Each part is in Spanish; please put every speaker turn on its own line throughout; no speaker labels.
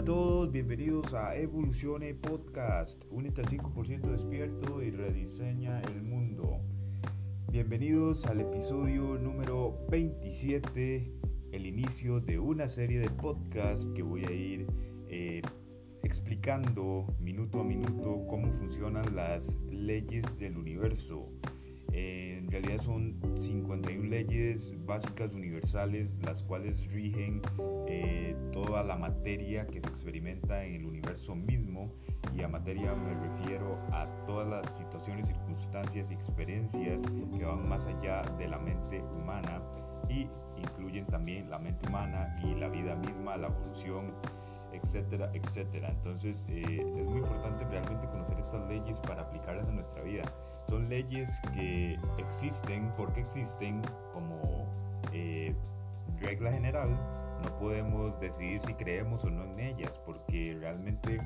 Hola a todos, bienvenidos a Evolucione Podcast. Únete al 5% despierto y rediseña el mundo. Bienvenidos al episodio número 27, el inicio de una serie de podcasts que voy a ir eh, explicando minuto a minuto cómo funcionan las leyes del universo. en realidad son 51 leyes básicas universales las cuales rigen eh, toda la materia que se experimenta en el universo mismo y a materia me refiero a todas las situaciones, circunstancias y experiencias que van más allá de la mente humana y incluyen también la mente humana y la vida misma, la evolución, etcétera, etcétera. Entonces eh, es muy importante realmente conocer estas leyes para aplicarlas a nuestra vida. Son leyes que existen porque existen como eh, regla general. No podemos decidir si creemos o no en ellas porque realmente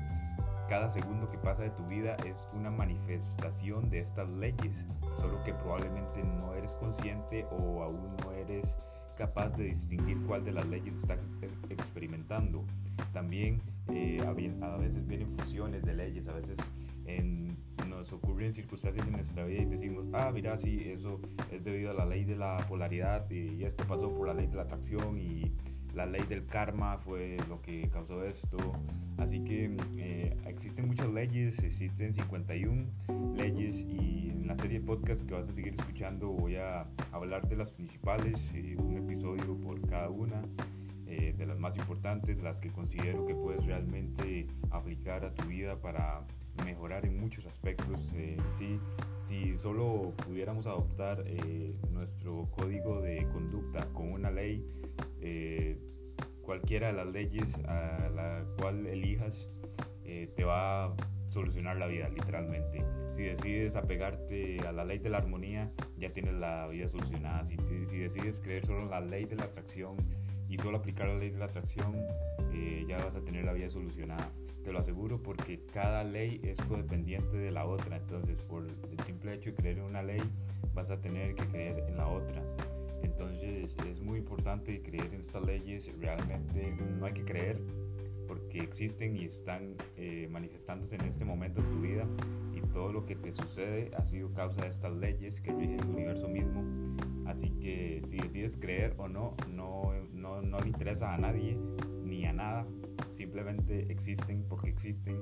cada segundo que pasa de tu vida es una manifestación de estas leyes, solo que probablemente no eres consciente o aún no eres capaz de distinguir cuál de las leyes estás experimentando. También eh, a veces vienen fusiones de leyes, a veces en, nos ocurren circunstancias en nuestra vida y decimos, ah, mira, sí, eso es debido a la ley de la polaridad y esto pasó por la ley de la atracción y la ley del karma fue lo que causó esto. Así que eh, existen muchas leyes, existen 51 leyes y en la serie de podcast que vas a seguir escuchando voy a hablar de las principales, eh, un episodio por cada una. Eh, de las más importantes, las que considero que puedes realmente aplicar a tu vida para mejorar en muchos aspectos. sí, si solo pudiéramos adoptar nuestro código de conducta con una ley, eh, cualquiera de las leyes a la cual elijas eh, te va a solucionar la vida, literalmente. Si decides apegarte a la ley de la armonía, ya tienes la vida solucionada. Si, si decides creer solo en la ley de la atracción y solo aplicar la ley de la atracción, eh, ya vas a tener la vida solucionada. Te lo aseguro porque cada ley es codependiente de la otra. Entonces, por el simple hecho de creer en una ley, vas a tener que creer en la otra. Entonces es muy importante creer en estas leyes, realmente no hay que creer porque existen y están eh, manifestándose en este momento en tu vida y todo lo que te sucede ha sido causa de estas leyes que rigen el universo mismo. Así que si decides creer o no, no, no, no le interesa a nadie ni a nada, simplemente existen porque existen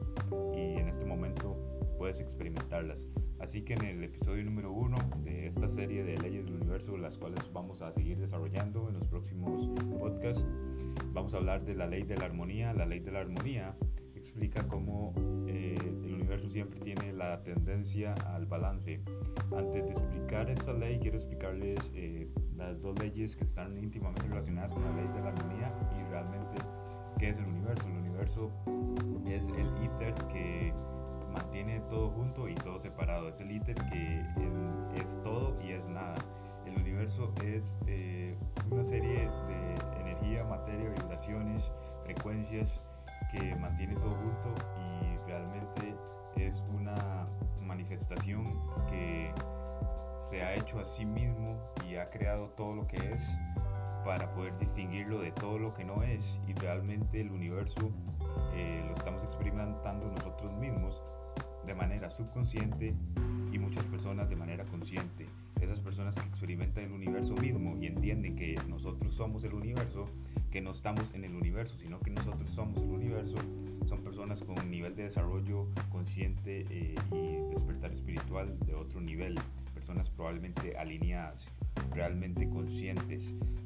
y en este momento puedes experimentarlas. Así que en el episodio número uno de esta serie de leyes del universo, las cuales vamos a seguir desarrollando en los próximos podcasts, vamos a hablar de la ley de la armonía. La ley de la armonía explica cómo eh, el universo siempre tiene la tendencia al balance. Antes de explicar esta ley, quiero explicarles eh, las dos leyes que están íntimamente relacionadas con la ley de la armonía y realmente qué es el universo. El universo es el íter que mantiene todo junto y todo separado. Es el íter que es, todo y es nada. El universo es eh, una serie de energía, materia, vibraciones, frecuencias que mantiene todo junto y realmente es una manifestación que se ha hecho a sí mismo y ha creado todo lo que es para poder distinguirlo de todo lo que no es. Y realmente el universo eh, lo estamos experimentando nosotros mismos de manera subconsciente y muchas personas de manera consciente. Esas personas que experimentan el universo mismo y entienden que nosotros somos el universo, que no estamos en el universo, sino que nosotros somos el universo, son personas con un nivel de desarrollo consciente eh, y despertar espiritual de otro nivel, personas probablemente alineadas, realmente conscientes,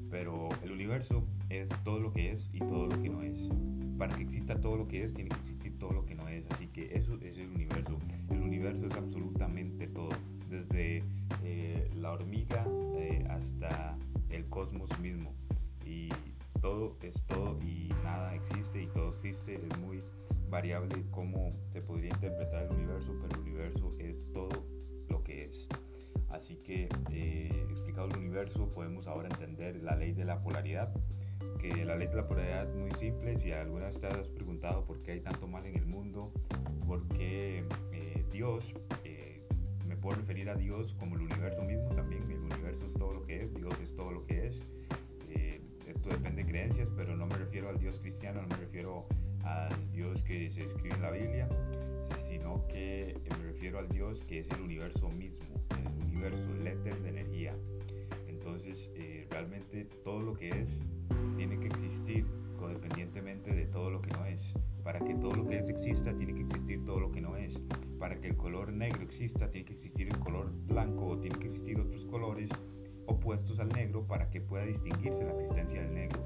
pero el universo es todo lo que es y todo lo que no es. Para que exista todo lo que es, tiene que existir todo lo que no es. Así que eso es el universo. El universo es absolutamente todo, desde eh, la hormiga eh, hasta el cosmos mismo. Y todo es todo y nada existe y todo existe. Es muy variable cómo se podría interpretar el universo, pero el universo es todo lo que es. Así que eh, explicado el universo podemos ahora entender la ley de la polaridad que la ley de la polaridad es muy simple. Si alguna vez te has preguntado por qué hay tanto mal en el mundo, por qué eh, Dios, eh, me puedo referir a Dios como el universo mismo también. El universo es todo lo que es, Dios es todo lo que es. Esto depende de creencias, pero no me refiero al Dios cristiano, no me refiero al Dios que se escribe en la Biblia, sino que me refiero al Dios que es el universo mismo, universo, el éter de energía. Entonces, eh, realmente todo lo que es tiene que existir codependientemente de todo lo que no es. Para que todo lo que es exista, tiene que existir todo lo que no es. Para que el color negro exista, tiene que existir el color blanco o tiene que existir otros colores opuestos al negro para que pueda distinguirse la existencia del negro.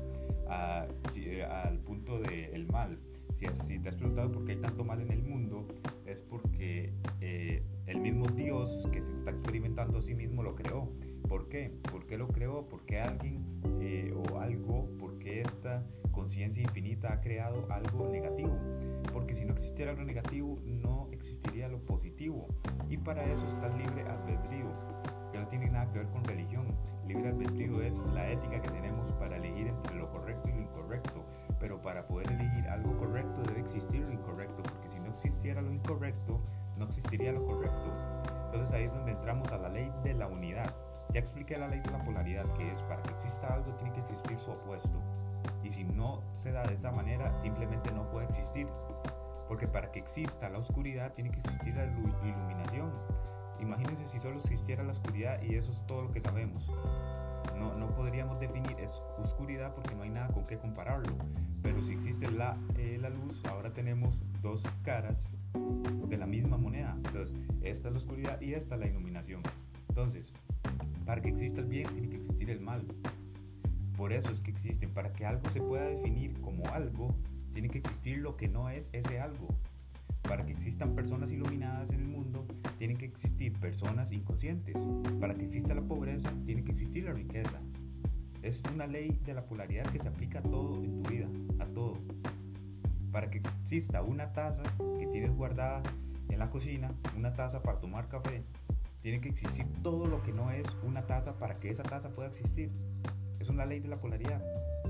Eh, al punto del mal. Si, si, te has preguntado por qué hay tanto mal en el mundo, es porque eh, el mismo Dios que se está experimentando a sí mismo lo creó. ¿Por qué? ¿Por qué lo creó? Porque alguien eh, o algo, porque esta conciencia infinita ha creado algo negativo. Porque si no existiera algo negativo, no existiría lo positivo. Y para eso está el libre albedrío, que no tiene nada que ver con religión. Libre albedrío es la ética que tenemos para elegir entre lo correcto y lo incorrecto. Pero para poder elegir algo correcto debe existir lo incorrecto, porque existiera lo incorrecto, no existiría lo correcto. Entonces ahí es donde entramos a la ley de la unidad. Ya expliqué la ley de la polaridad, que es para que exista algo tiene que existir su opuesto. Y si no se da de esa manera, simplemente no puede existir. Porque para que exista la oscuridad tiene que existir la iluminación. Imagínense si solo existiera la oscuridad y eso es todo lo que sabemos. No, no podríamos definir oscuridad porque no hay nada con qué compararlo. Pero si existe la, eh, la luz, ahora tenemos dos caras de la misma moneda. Entonces, esta es la oscuridad y esta es la iluminación. Entonces, para que exista el bien tiene que existir el mal. Por eso es que existen. Para que algo se pueda definir como algo, tiene que existir lo que no es ese algo. Para que existan personas iluminadas en el mundo, tienen que existir personas inconscientes. Para que exista la pobreza, tiene que existir la riqueza. Es una ley de la polaridad que se aplica a todo en tu vida, a todo. Para que exista una taza que tienes guardada en la cocina, una taza para tomar café, tiene que existir todo lo que no es una taza para que esa taza pueda existir. Es una ley de la polaridad.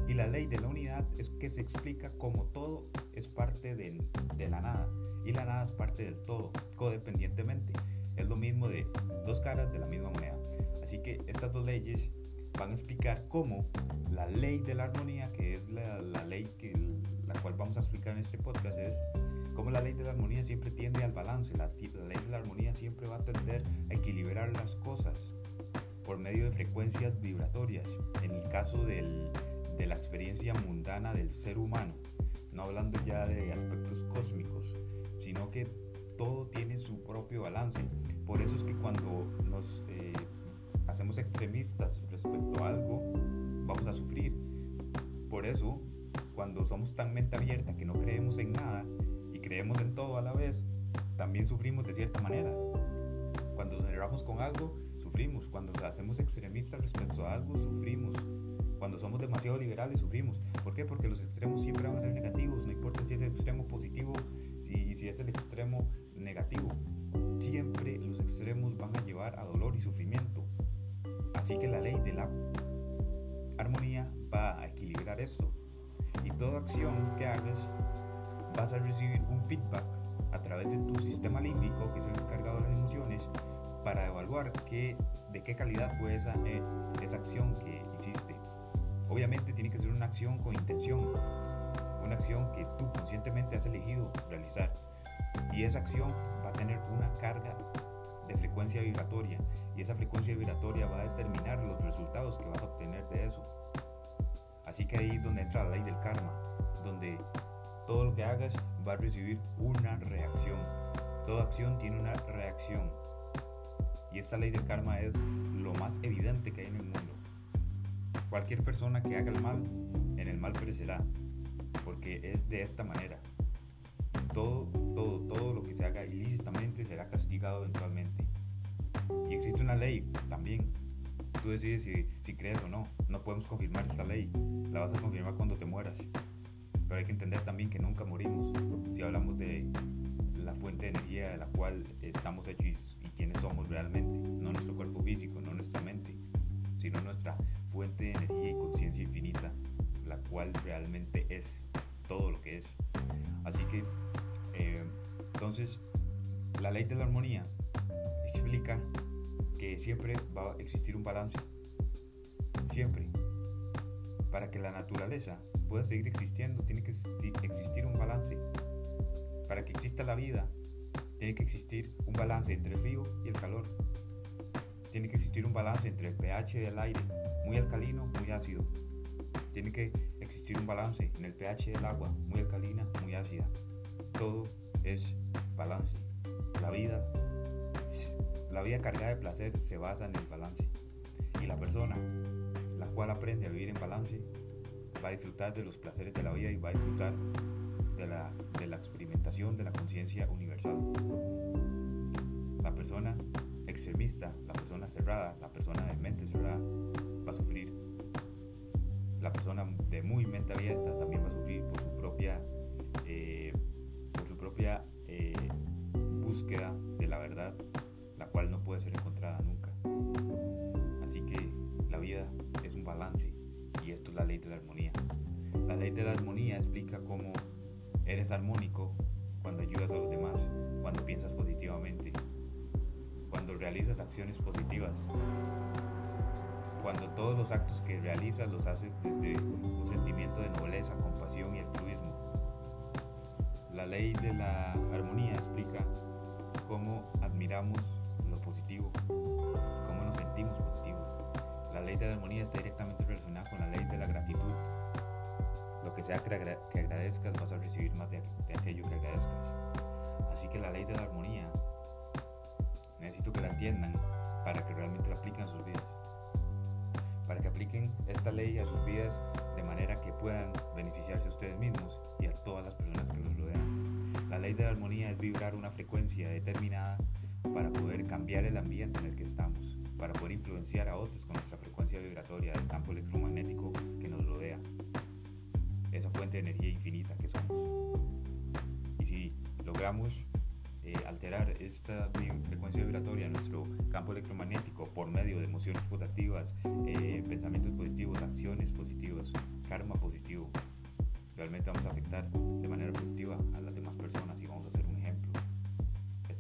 Y la ley de la unidad es que se explica como todo es parte de, de la nada y la nada es parte del todo, codependientemente. Es lo mismo de dos caras de la misma moneda. Así que estas dos leyes van a explicar cómo la ley de la armonía, que es la, la ley que, la cual vamos a explicar en este podcast, es como la ley de la armonía siempre tiende al balance, la, ley de la armonía siempre va a tender a equilibrar las cosas por medio de frecuencias vibratorias. En el caso del, de la experiencia mundana del ser humano, no hablando ya de aspectos cósmicos, sino que todo tiene su propio balance. Por eso es que cuando nos eh, hacemos extremistas respecto a algo, vamos a sufrir. Por eso, cuando somos tan mente abierta que no creemos en nada, creemos en todo a la vez, también sufrimos de cierta manera. Cuando cerramos con algo, sufrimos. Cuando hacemos extremistas respecto a algo, sufrimos. Cuando somos demasiado liberales, sufrimos. ¿Por qué? Porque los extremos siempre van a ser negativos. No importa si es el extremo positivo y si es el extremo negativo. Siempre los extremos van a llevar a dolor y sufrimiento. Así que la ley de la armonía va a equilibrar esto. Y toda acción que hagas vas a recibir un feedback a través de tu sistema límbico, que es el encargado de las emociones, para evaluar qué, de qué calidad fue esa, eh, esa acción que hiciste. Obviamente tiene que ser una acción con intención, una acción que tú conscientemente has elegido realizar. Y esa acción va a tener una carga de frecuencia vibratoria y esa frecuencia vibratoria va a determinar los resultados que vas a obtener de eso. Así que ahí es donde entra la ley del karma, donde todo lo que hagas va a recibir una reacción. Toda acción tiene una reacción. Y esta ley del karma es lo más evidente que hay en el mundo. Cualquier persona que haga el mal, en el mal perecerá. Porque es de esta manera. Todo, todo, todo lo que se haga ilícitamente será castigado eventualmente. Y existe una ley también. Tú decides si, si crees o no. No podemos confirmar esta ley. La vas a confirmar cuando te mueras. Pero hay que entender también que nunca morimos. Si hablamos de la fuente de energía de la cual estamos hechos y, quienes somos realmente, no nuestro cuerpo físico, no nuestra mente, sino nuestra fuente de energía y conciencia infinita, la cual realmente es todo lo que es. Así que, eh, entonces, la ley de la armonía explica que siempre va a existir un balance. Siempre. Para que la naturaleza pueda seguir existiendo, tiene que existir un balance. Para que exista la vida, tiene que existir un balance entre el frío y el calor. Tiene que existir un balance entre el pH del aire, muy alcalino, muy ácido. Tiene que existir un balance en el pH del agua, muy alcalina, muy ácida. Todo es balance. La vida, la vida cargada de placer se basa en el balance. Y la persona, la cual aprende a vivir en balance, va a disfrutar de los placeres de la vida y va a disfrutar de la, de la experimentación de la conciencia universal. La persona extremista, la persona cerrada, la persona de mente cerrada va a sufrir. La persona de muy mente abierta también va a sufrir por su propia, eh, por su propia eh, búsqueda de la verdad, la cual no puede ser encontrada nunca. Así que la vida es un balance y esto es la ley de la armonía. La ley de la armonía explica cómo Eres armónico cuando ayudas a los demás, cuando piensas positivamente, cuando realizas acciones positivas, cuando todos los actos que realizas los haces desde un sentimiento de nobleza, compasión y altruismo. La ley de la armonía explica cómo admiramos positivo, cómo nos sentimos positivos. La ley de la armonía está directamente relacionada con la ley de la gratitud lo que sea que, agradezcas vas a recibir más de, aquello que agradezcas. Así que la ley de la armonía necesito que la entiendan para que realmente la apliquen a sus vidas. Para que apliquen esta ley a sus vidas de manera que puedan beneficiarse ustedes mismos y a todas las personas que los rodean. La ley de la armonía es vibrar una frecuencia determinada para poder cambiar el ambiente en el que estamos, para poder influenciar a otros con nuestra frecuencia vibratoria del campo electromagnético que nos rodea esa fuente de energía infinita que somos. Y si logramos eh, alterar esta frecuencia vibratoria nuestro campo electromagnético por medio de emociones positivas, eh, pensamientos positivos, acciones positivas, karma positivo, realmente vamos a afectar de manera positiva a las demás personas y vamos a ser.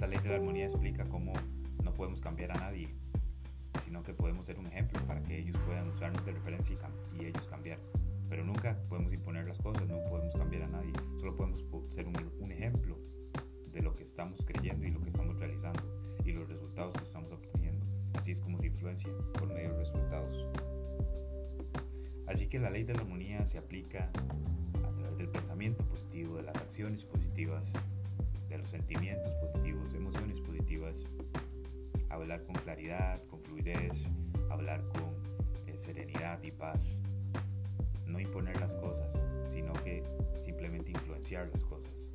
Esta ley de la armonía explica cómo no podemos cambiar a nadie, sino que podemos ser un ejemplo para que ellos puedan usarnos de referencia y ellos cambiar pero nunca podemos imponer las cosas, no podemos cambiar a nadie, solo podemos ser un, ejemplo de lo que estamos creyendo y lo que estamos realizando y los resultados que estamos obteniendo. Así es como se influencia por medio de resultados. Así que la ley de la armonía se aplica a través del pensamiento positivo, de las acciones positivas, de los sentimientos positivos, emociones positivas, hablar con claridad, con fluidez, hablar con eh, serenidad y paz, no imponer las cosas, sino que simplemente influenciar las cosas.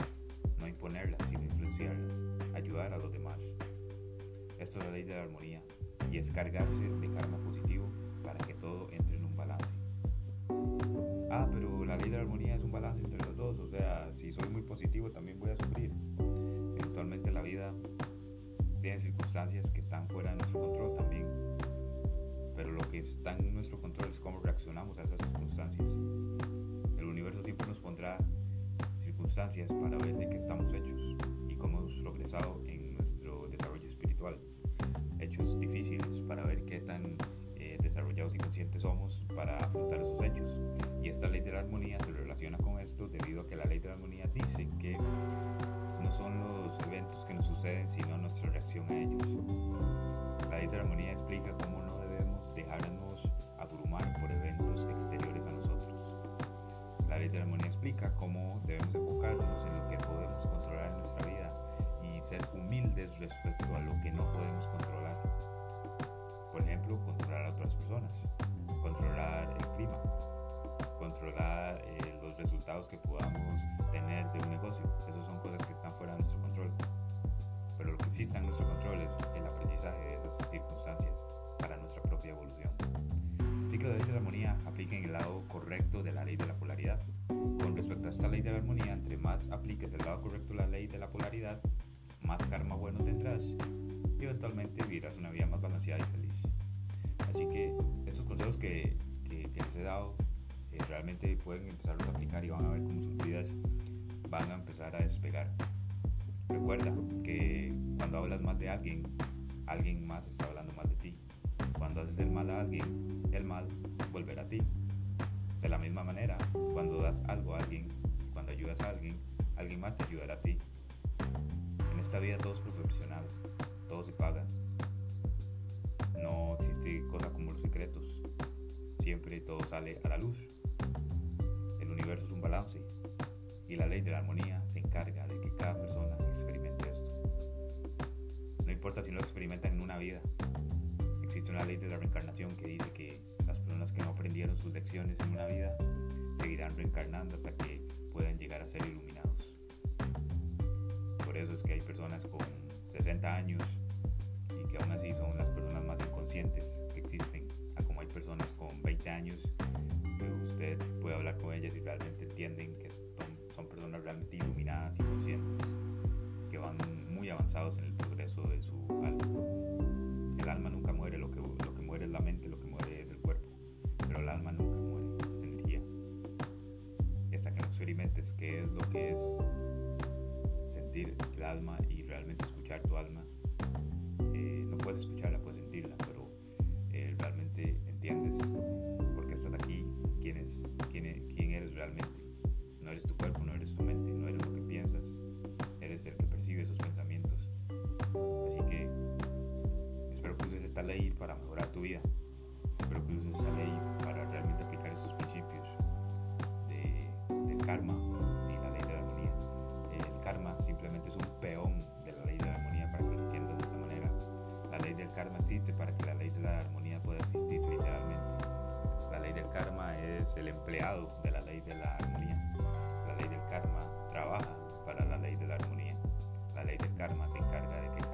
No imponerlas, sino influenciarlas. Ayudar a los demás. Esto es la ley de la armonía y es cargarse de karma positivo para que todo entre en un balance. Ah, pero la ley de la armonía es un balance entre los dos. O sea, si soy muy positivo también voy a la vida tiene circunstancias que están fuera de nuestro control también pero lo que está en nuestro control es cómo reaccionamos a esas circunstancias. El universo siempre nos pondrá circunstancias para ver de qué estamos hechos y cómo hemos progresado en nuestro desarrollo espiritual. Hechos difíciles para ver qué tan eh, desarrollados y conscientes somos para afrontar esos hechos. Y esta ley de la armonía se relaciona con esto debido a que la ley de la armonía dice que no son los eventos que nos suceden, sino nuestra reacción a ellos. La ley de la armonía explica cómo no dejarnos abrumar por eventos exteriores a nosotros. La ley de la armonía explica cómo debemos enfocarnos en lo que podemos controlar en nuestra vida y ser humildes respecto a lo que no podemos controlar. Por ejemplo, controlar a otras personas, controlar el clima, controlar eh, los resultados que podamos tener de un negocio. Esas son cosas que están fuera de nuestro control. Pero lo que sí está en nuestro control es el aprendizaje de esas circunstancias para nuestra propia evolución. Que la ley de la armonía aplica en el lado correcto de la ley de la polaridad. Con respecto a esta ley de la armonía, entre más apliques el lado correcto de la ley de la polaridad, más karma bueno tendrás y eventualmente vivirás una vida más balanceada y feliz. Así que estos consejos que, que, les he dado realmente pueden empezar a aplicar y van a ver cómo sus vidas van a empezar a despegar. Recuerda que cuando hablas más de alguien, alguien más está hablando más de ti. Cuando haces el mal a alguien, el mal volverá a ti. De la misma manera, cuando das algo a alguien, cuando ayudas a alguien, alguien más te ayudará a ti. En esta vida todo es profesional, todo se paga. No existe cosa como los secretos. Siempre todo sale a la luz. El universo es un balance y la ley de la armonía se encarga de que cada persona experimente esto. No importa si lo experimentan en una vida. Existe una ley de la reencarnación que dice que las personas que no aprendieron sus lecciones en una vida seguirán reencarnando hasta que puedan llegar a ser iluminados. Por eso es que hay personas con 60 años y que aún así son las personas más inconscientes que existen, a como hay personas con 20 años, que usted puede hablar con ellas y realmente entienden que son, personas realmente iluminadas y conscientes, que van muy avanzados en el progreso de su alma. El alma nunca muere, lo que, lo que muere es la mente, lo que muere es el cuerpo, pero el alma nunca muere, es energía. Hasta que no experimentes qué es lo que es sentir el alma y realmente para que la ley de la armonía pueda existir literalmente. La ley del karma es el empleado de la ley de la armonía. La ley del karma trabaja para la ley de la armonía. La ley del karma se encarga de que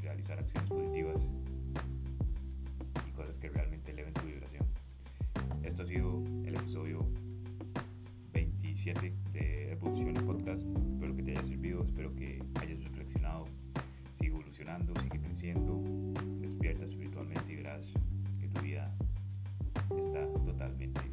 realizar acciones positivas y cosas que realmente eleven tu vibración. Esto ha sido el episodio 27 de Evolución Podcast. Espero que te haya servido, espero que hayas reflexionado sigue creciendo, despierta espiritualmente y verás que tu vida está totalmente